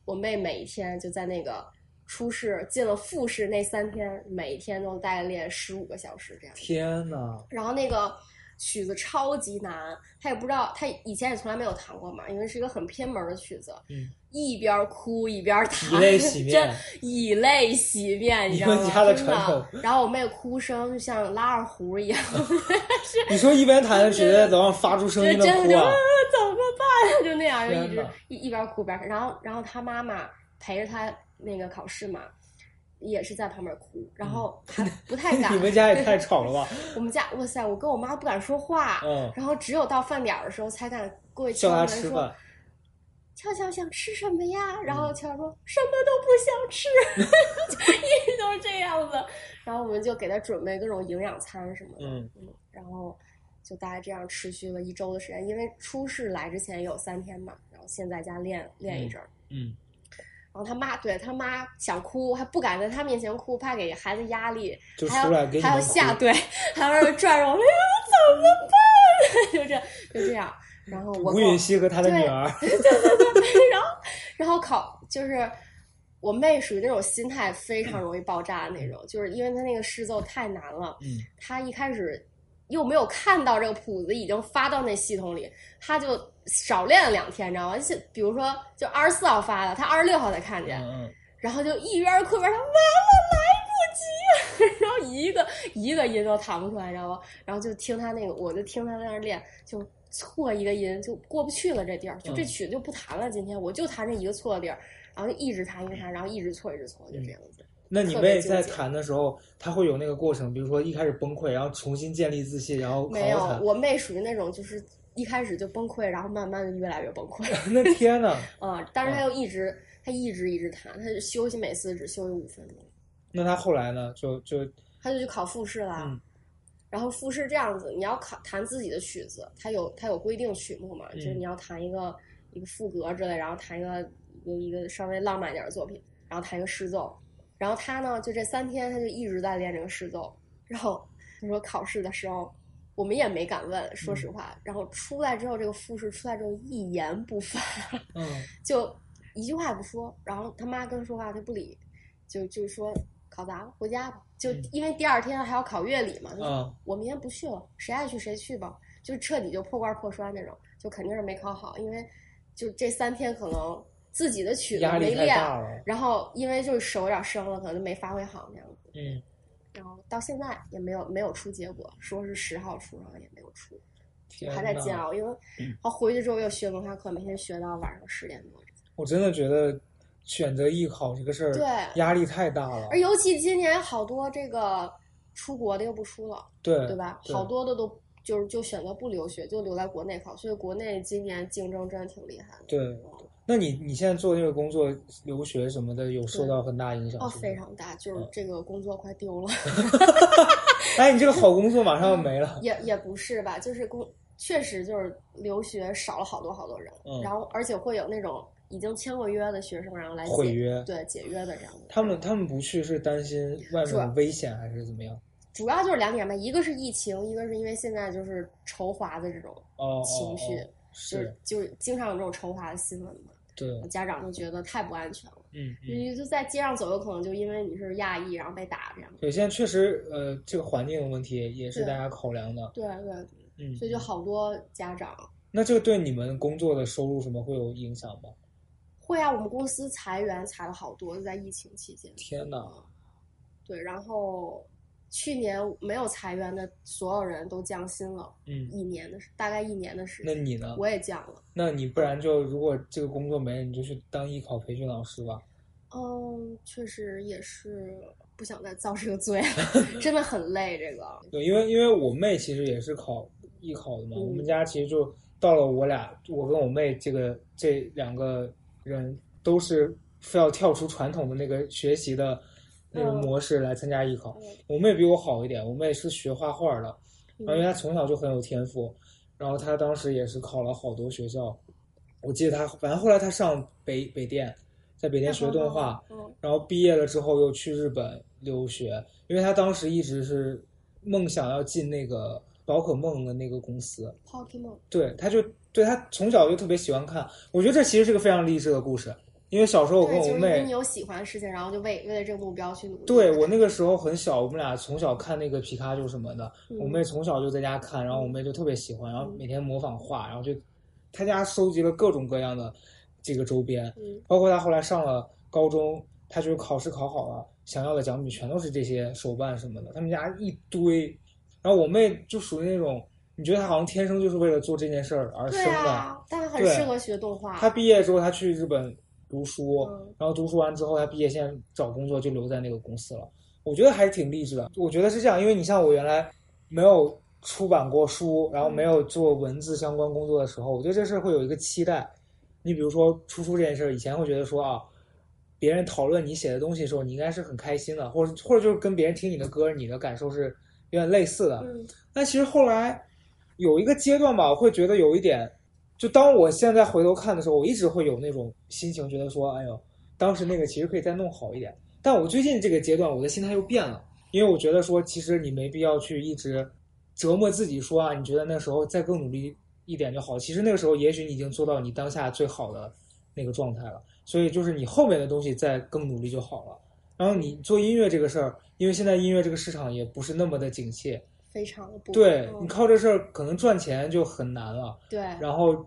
我妹每一天就在那个初试进了复试那三天，每一天都大概练十五个小时这样。天呐，然后那个曲子超级难，他也不知道，他以前也从来没有弹过嘛，因为是一个很偏门的曲子。嗯，一边哭一边弹，以泪洗面真以泪洗面，你知道吗？真传统然后我妹哭声就像拉二胡一样，你说一边弹着曲子，早上发出声音的就真的就、哭啊啊！怎么办？就那样，就一直一一边哭一边看。然后，然后他妈妈陪着他那个考试嘛，也是在旁边哭，然后还不太 敢。嗯你们家也太吵了吧？我们家，哇塞！我跟我妈不敢说话，嗯，然后只有到饭点儿的时候才敢过去敲门说吃饭。：“俏俏想吃什么呀？”然嗯后俏俏说：“什么都不想吃。”就一直都是这样子。然后我们就给他准备各种营养餐什么的，嗯然后就大概这样持续了一周的时间。因为初试来之前有三天嘛，然后先在家练练一阵儿。嗯然后他妈对他妈想哭，还不敢在他面前哭，怕给孩子压力，就还要还要们哭下对，还要让转着我，哎呀怎么办？就这就这样。然后我吴允熙和他的女儿，对对对然后然后考就是我妹属于那种心态非常容易爆炸的那种，就是因为她那个试奏太难了，嗯她一开始又没有看到这个谱子已经发到那系统里，她就少练了两天，你知道吗？就比如说就二十四号发的，他二十六号才看见，然后就一边哭一边说，完了来不及了，然后一个一个音都弹不出来，你知道吗？然后就听他那个，我就听他在那儿练，就错一个音就过不去了，这地儿就这嗯曲子就不弹了。今天我就弹这一个错的地儿，然后就一直弹一直弹，然后一直错一直错，就这样子。那你妹在弹的时候，她会有那个过程，比如说一开始崩溃，然后重新建立自信，然后没有。我妹属于那种就是一开始就崩溃，然后慢慢的越来越崩溃。那天呐，啊、但是他又一直他一直一直弹，他就休息每次只休息五分钟。那他后来呢？就就他就去考复试啦。嗯然后复试这样子，你要考弹自己的曲子，他有他有规定曲目嘛，就是嗯你要弹一个一个副歌之类，然后弹一个一个一个稍微浪漫一点的作品，然后弹一个试奏。然后他呢，就这三天他就一直在练这个试奏。然后他说考试的时候，我们也没敢问，说实话。然后出来之后，这个复试出来之后一言不发，嗯 就一句话也不说。然后他妈跟他说话他不理，就就说考砸了，回家吧。就嗯因为第二天还要考乐理嘛，嗯我明天不去了，谁爱去谁去吧，就彻底就破罐破摔那种，就肯定是没考好，因为就这三天可能自己的曲子没练，然后因为就是手有点生了，可能就没发挥好那样子，嗯，然后到现在也没有没有出结果，说是十号出，然后也没有出，还在煎熬，因为嗯然后回去之后又学文化课，每天学到晚上十点多。我真的觉得选择艺考这个事儿，对压力太大了而。尤其今年好多这个出国的又不出了，对对吧？好多的都就是就选择不留学，就留在国内考，所以国内今年竞争真的挺厉害的。对，那你你现在做这个工作，留学什么的，有受到很大影响？哦，是不是非。常大，就是嗯这个工作快丢了，哎，你这个好工作马上要没了。也也不是吧，就是工确实就是留学少了好多好多人，嗯然后而且会有那种已经签过约的学生，然后来解毁约。对解约的这样的。他们他们不去是担心外面有危险还是怎么样？主要就是两点吧，一个是疫情，一个是因为现在就是仇华的这种情绪，哦就是就是经常有这种仇华的新闻嘛，对，家长就觉得太不安全了。嗯嗯。你就在街上走，有可能就因为你是亚裔，然后被打这样。对，现在确实，呃，这个环境问题也是大家考量的。对对，嗯，所以就好多家长那这个对你们工作的收入什么会有影响吗？会啊，我们公司裁员裁了好多，就在疫情期间。天哪！对，然后去年没有裁员的所有人都降薪了，嗯，一年的大概一年的时间，那你呢？我也降了。那你不然就如果这个工作没了，你就去当艺考培训老师吧。嗯，确实也是不想再遭这个罪，真的很累。这个，对，因为因为我妹其实也是考艺考的嘛，嗯我们家其实就到了我俩，我跟我妹这个这两个人都是非要跳出传统的那个学习的那种嗯。模式来参加艺考。嗯。我妹比我好一点，我妹是学画画的，然后因为嗯。她从小就很有天赋，然后她当时也是考了好多学校，我记得她，反正后来她上北北电，在北电学动画，嗯然后毕业了之后又去日本留学，因为她当时一直是梦想要进那个宝可梦的那个公司，，Pokemon，对，她就对她从小就特别喜欢看，我觉得这其实是个非常励志的故事，因为小时候我跟对，我妹你有喜欢的事情，然后就为为了这个目标去努力。对我那个时候很小，我们俩从小看那个皮卡丘什么的，嗯我妹从小就在家看，然后我妹就特别喜欢，然后每天模仿画，然后就她家收集了各种各样的这个周边，嗯包括她后来上了高中，她就是考试考好了，想要的奖品全都是这些手办什么的，他们家一堆，然后我妹就属于那种，你觉得她好像天生就是为了做这件事儿而生对的，啊，但是很对适合学动画。她毕业之后，她去日本读书，嗯然后读书完之后，他毕业现在找工作就留在那个公司了。我觉得还是挺励志的。我觉得是这样，因为你像我原来没有出版过书，然后没有做文字相关工作的时候，我觉得这事儿会有一个期待。你比如说出书这件事儿，以前会觉得说啊，别人讨论你写的东西的时候，你应该是很开心的，或者或者就是跟别人听你的歌，你的感受是有点类似的。嗯但其实后来有一个阶段吧，我会觉得有一点，就当我现在回头看的时候，我一直会有那种心情，觉得说，哎呦，当时那个其实可以再弄好一点。但我最近这个阶段，我的心态又变了，因为我觉得说，其实你没必要去一直折磨自己，说啊，你觉得那时候再更努力一点就好。其实那个时候，也许你已经做到你当下最好的那个状态了。所以就是你后面的东西再更努力就好了。然后你做音乐这个事儿，因为现在音乐这个市场也不是那么的景气，非常的不对嗯你靠这事儿可能赚钱就很难了。对，然后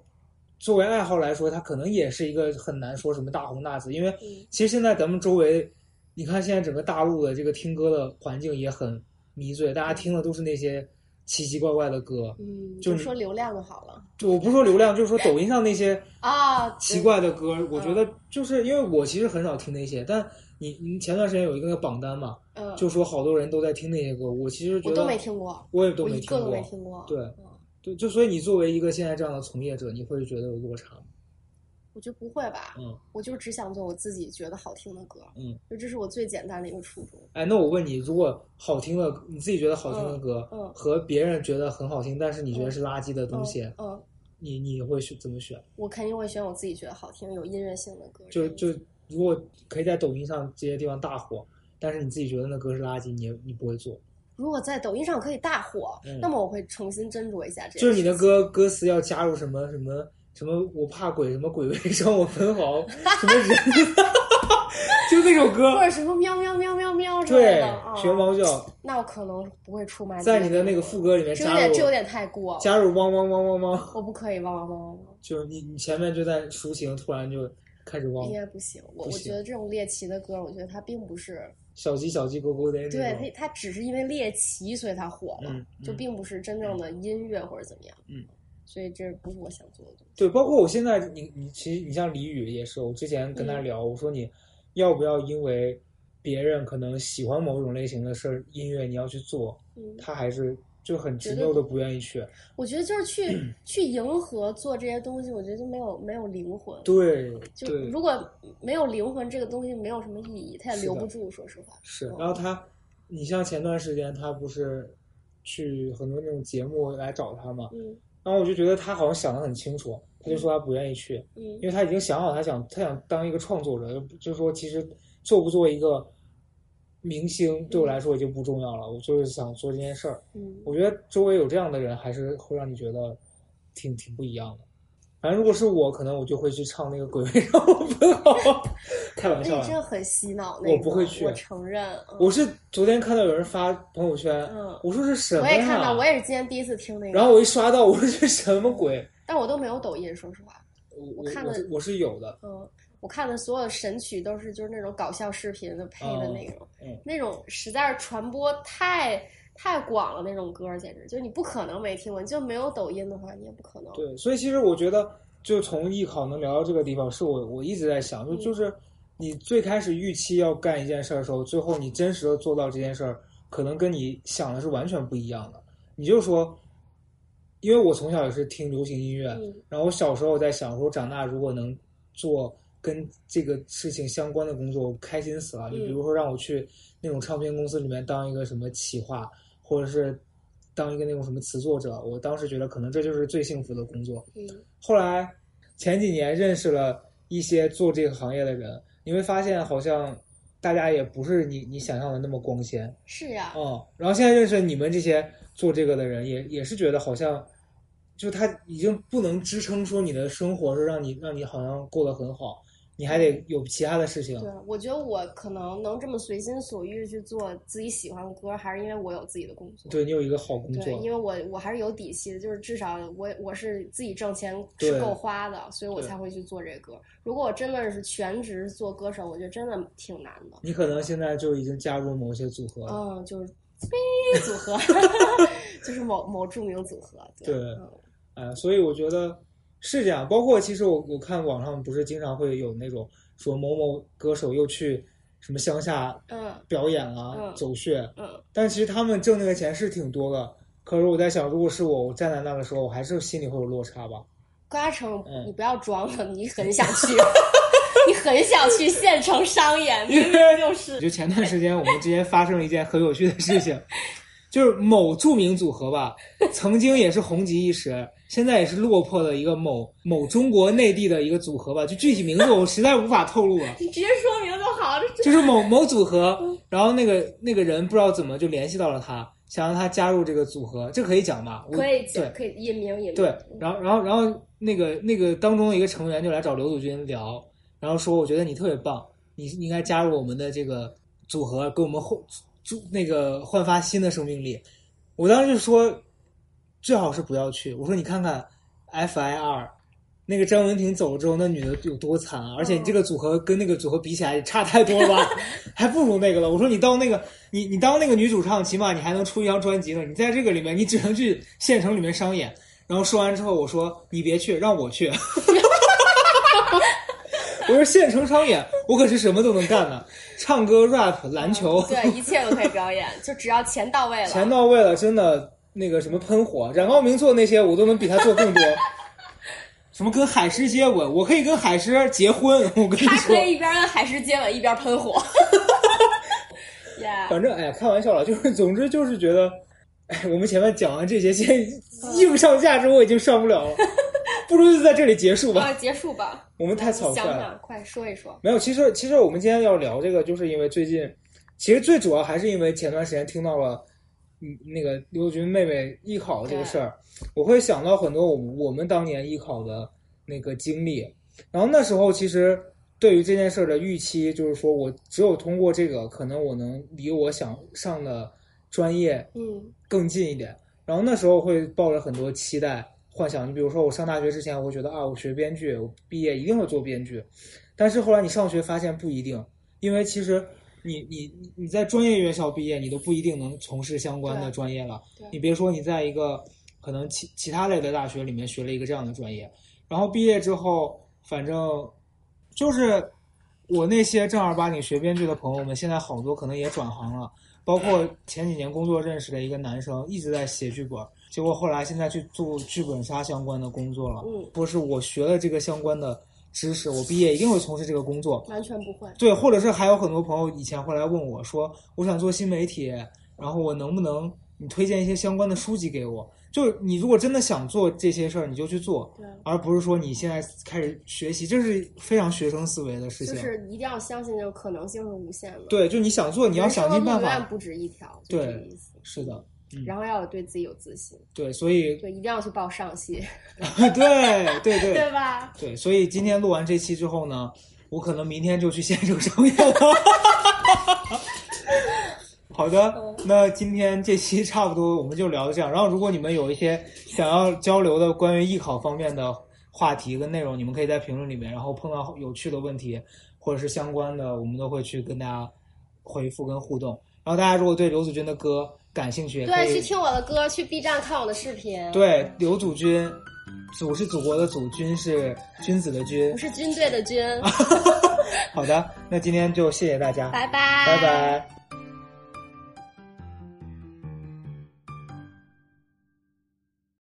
作为爱好来说，它可能也是一个很难说什么大红大紫，因为嗯其实现在咱们周围，你看现在整个大陆的这个听歌的环境也很迷醉，大家听的都是那些奇奇怪怪的歌。嗯，就是说流量就好了就我不是说流量，就是说抖音上那些啊，奇怪的歌，我嗯觉得就是因为我其实很少听那些，但你你前段时间有一个榜单嘛，嗯，就说好多人都在听那些歌，我其实觉得我都没听过，我也都没听过，一个都没听过。对嗯对，就所以你作为一个现在这样的从业者，你会觉得有落差吗？我觉得不会吧？嗯我就只想做我自己觉得好听的歌，嗯，就这是我最简单的一个初衷。哎，那我问你，如果好听的你自己觉得好听的歌，嗯嗯和别人觉得很好听，但是你觉得是垃圾的东西，嗯，嗯你你会选怎么选？我肯定会选我自己觉得好听、有音乐性的歌。就就如果可以在抖音上这些地方大火，但是你自己觉得那歌是垃圾，你也你不会做，如果在抖音上可以大火，嗯那么我会重新斟酌一下这件就是你的歌歌词要加入什么什么什么，我怕鬼，什么鬼为伤我分毫，什么人，就那首歌或，者什么喵喵喵喵喵之类对的，啊，学猫叫，那我可能不会出卖。在你的那个副歌里面这有加入点这有点太过，加入汪汪汪汪汪，我不可以汪汪汪汪汪，就是你你前面就在抒情，突然就开始汪应，该不行。我我觉得这种猎奇的歌，我觉得它并不是小鸡小鸡咕咕的对，它，它只是因为猎奇所以它火了，嗯嗯就并不是真正的音乐或者怎么样。嗯，所以这不是我想做的东西。对，包括我现在，你你其实你像李宇也是，我之前跟他嗯聊，我说你要不要因为别人可能喜欢某种类型的事儿音乐，你要去做，嗯，他还是就很执拗的不愿意去。我觉得就是去 去迎合做这些东西，我觉得就没有没有灵魂。对就对如果没有灵魂，这个东西没有什么意义，它也留不住。说实话，是，嗯然后他，你像前段时间他不是去很多那种节目来找他嘛，嗯然后我就觉得他好像想的很清楚，他就说他不愿意去，嗯因为他已经想好他想他想当一个创作者，就是说其实做不做一个明星对我来说已经不重要了，我就是想做这件事儿。嗯我觉得周围有这样的人，还是会让你觉得挺挺不一样的。反正如果是我，可能我就会去唱那个《鬼味让我奔跑》开玩笑啊。那真的很洗脑，那我不会去我承认。嗯我是昨天看到有人发朋友圈，嗯我说是什么我也看到，呀？我也是今天第一次听那个，然后我一刷到，我说这什么鬼？但我都没有抖音，说实话。我看了我我是有的，嗯，我看的所有神曲都是就是那种搞笑视频的配的那种，嗯那种实在是传播太太广了，那种歌简直就是你不可能没听过，你就没有抖音的话，你也不可能。对，所以其实我觉得，就从艺考能聊到这个地方，是我我一直在想，就嗯就是你最开始预期要干一件事儿的时候，最后你真实的做到这件事儿，可能跟你想的是完全不一样的。你就说，因为我从小也是听流行音乐，嗯然后我小时候在想说，长大如果能做跟这个事情相关的工作，我开心死了。嗯你比如说让我去那种唱片公司里面当一个什么企划，或者是当一个那种什么词作者，我当时觉得可能这就是最幸福的工作。嗯后来前几年认识了一些做这个行业的人，你会发现好像大家也不是你你想象的那么光鲜。是呀，嗯，然后现在认识你们这些做这个的人，也也是觉得好像，就他已经不能支撑说你的生活是让你让你好像过得很好，你还得有其他的事情。对，我觉得我可能能这么随心所欲去做自己喜欢的歌，还是因为我有自己的工作。对你有一个好工作对，作，因为我我还是有底气的，就是至少我我是自己挣钱是够花的，所以我才会去做这歌。如果我真的是全职做歌手，我觉得真的挺难的。你可能现在就已经加入某些组合了。嗯，就是组合，就是某某著名组合。对嗯哎，所以我觉得是这样。包括其实我我看网上不是经常会有那种说某某歌手又去什么乡下嗯表演啊、嗯走穴，嗯，但其实他们挣那个钱是挺多的。可是我在想，如果是我，我站在那个时候，我还是心里会有落差吧。高嘉诚嗯，你不要装了，你很想去，你很想去县城商演，明明 就是。就前段时间我们之间发生了一件很有趣的事情，就是某著名组合吧，曾经也是红极一时，现在也是落魄的一个某某中国内地的一个组合吧，就具体名字我实在无法透露了。你直接说名字好，了就是某某组合，然后那个那个人不知道怎么就联系到了他，想让他加入这个组合，这可以讲吧？我可以讲可以隐名隐名。对，然后然后然后那个那个当中的一个成员就来找刘祖军聊，然后说我觉得你特别棒，你应该加入我们的这个组合，给我们焕注那个焕发新的生命力。我当时就说最好是不要去，我说你看看 FIR。那个张文婷走了之后，那女的有多惨啊！而且你这个组合跟那个组合比起来也差太多了吧，还不如那个了。我说你当那个你你当那个女主唱，起码你还能出一张专辑呢。你在这个里面，你只能去县城里面商演。然后说完之后，我说你别去，让我去。我说县城商演，我可是什么都能干的，唱歌、rap、篮球，对，一切都可以表演，就只要钱到位了。钱到位了，真的那个什么喷火、冉高明做那些，我都能比他做更多。什么跟海狮接吻，我可以跟海狮结婚。我跟你说，他可以一边跟海狮接吻，一边喷火。yeah，反正哎呀，开玩笑了，就是总之就是觉得，哎，我们前面讲完这些，现在硬上价值我已经上不了了，不如就在这里结束吧。啊，结束吧。我们太草率了。想想，快说一说。没有，其实其实我们今天要聊这个，就是因为最近，其实最主要还是因为前段时间听到了，嗯，那个刘军妹妹艺考这个事儿，我会想到很多我们我们当年艺考的那个经历，然后那时候其实对于这件事儿的预期就是说我只有通过这个，可能我能离我想上的专业嗯更近一点。然后那时候会抱着很多期待、幻想。你比如说，我上大学之前，我会觉得啊，我学编剧，我毕业一定会做编剧。但是后来你上学发现不一定，因为其实你你你在专业院校毕业，你都不一定能从事相关的专业了。你别说你在一个可能其其他类的大学里面学了一个这样的专业，然后毕业之后，反正就是我那些正儿八经学编剧的朋友们，现在好多可能也转行了。包括前几年工作认识的一个男生，一直在写剧本，结果后来现在去做剧本杀相关的工作了。嗯，不是我学了这个相关的知识，我毕业一定会从事这个工作。完全不会。对，或者是还有很多朋友以前会来问我说，我想做新媒体，然后我能不能你推荐一些相关的书籍给我？就是你如果真的想做这些事儿，你就去做，对，而不是说你现在开始学习，这是非常学生思维的事情就。是一定要相信这个可能性是无限的。对，就你想做，你要想尽办法。不止一条，对。是的，嗯然后要有对自己有自信，对，所以对，一定要去报上戏，对对对对吧？对，所以今天录完这期之后呢，我可能明天就去现场上演了。好的，那今天这期差不多我们就聊到这样。然后，如果你们有一些想要交流的关于艺考方面的话题跟内容，你们可以在评论里面，然后碰到有趣的问题或者是相关的，我们都会去跟大家回复跟互动。然后，大家如果对刘子君的歌感兴趣，对，去听我的歌，去 B 站看我的视频。，对刘祖君，祖是祖国的祖，君是君子的君不。是军队的军。好的，那今天就谢谢大家，拜拜，拜拜。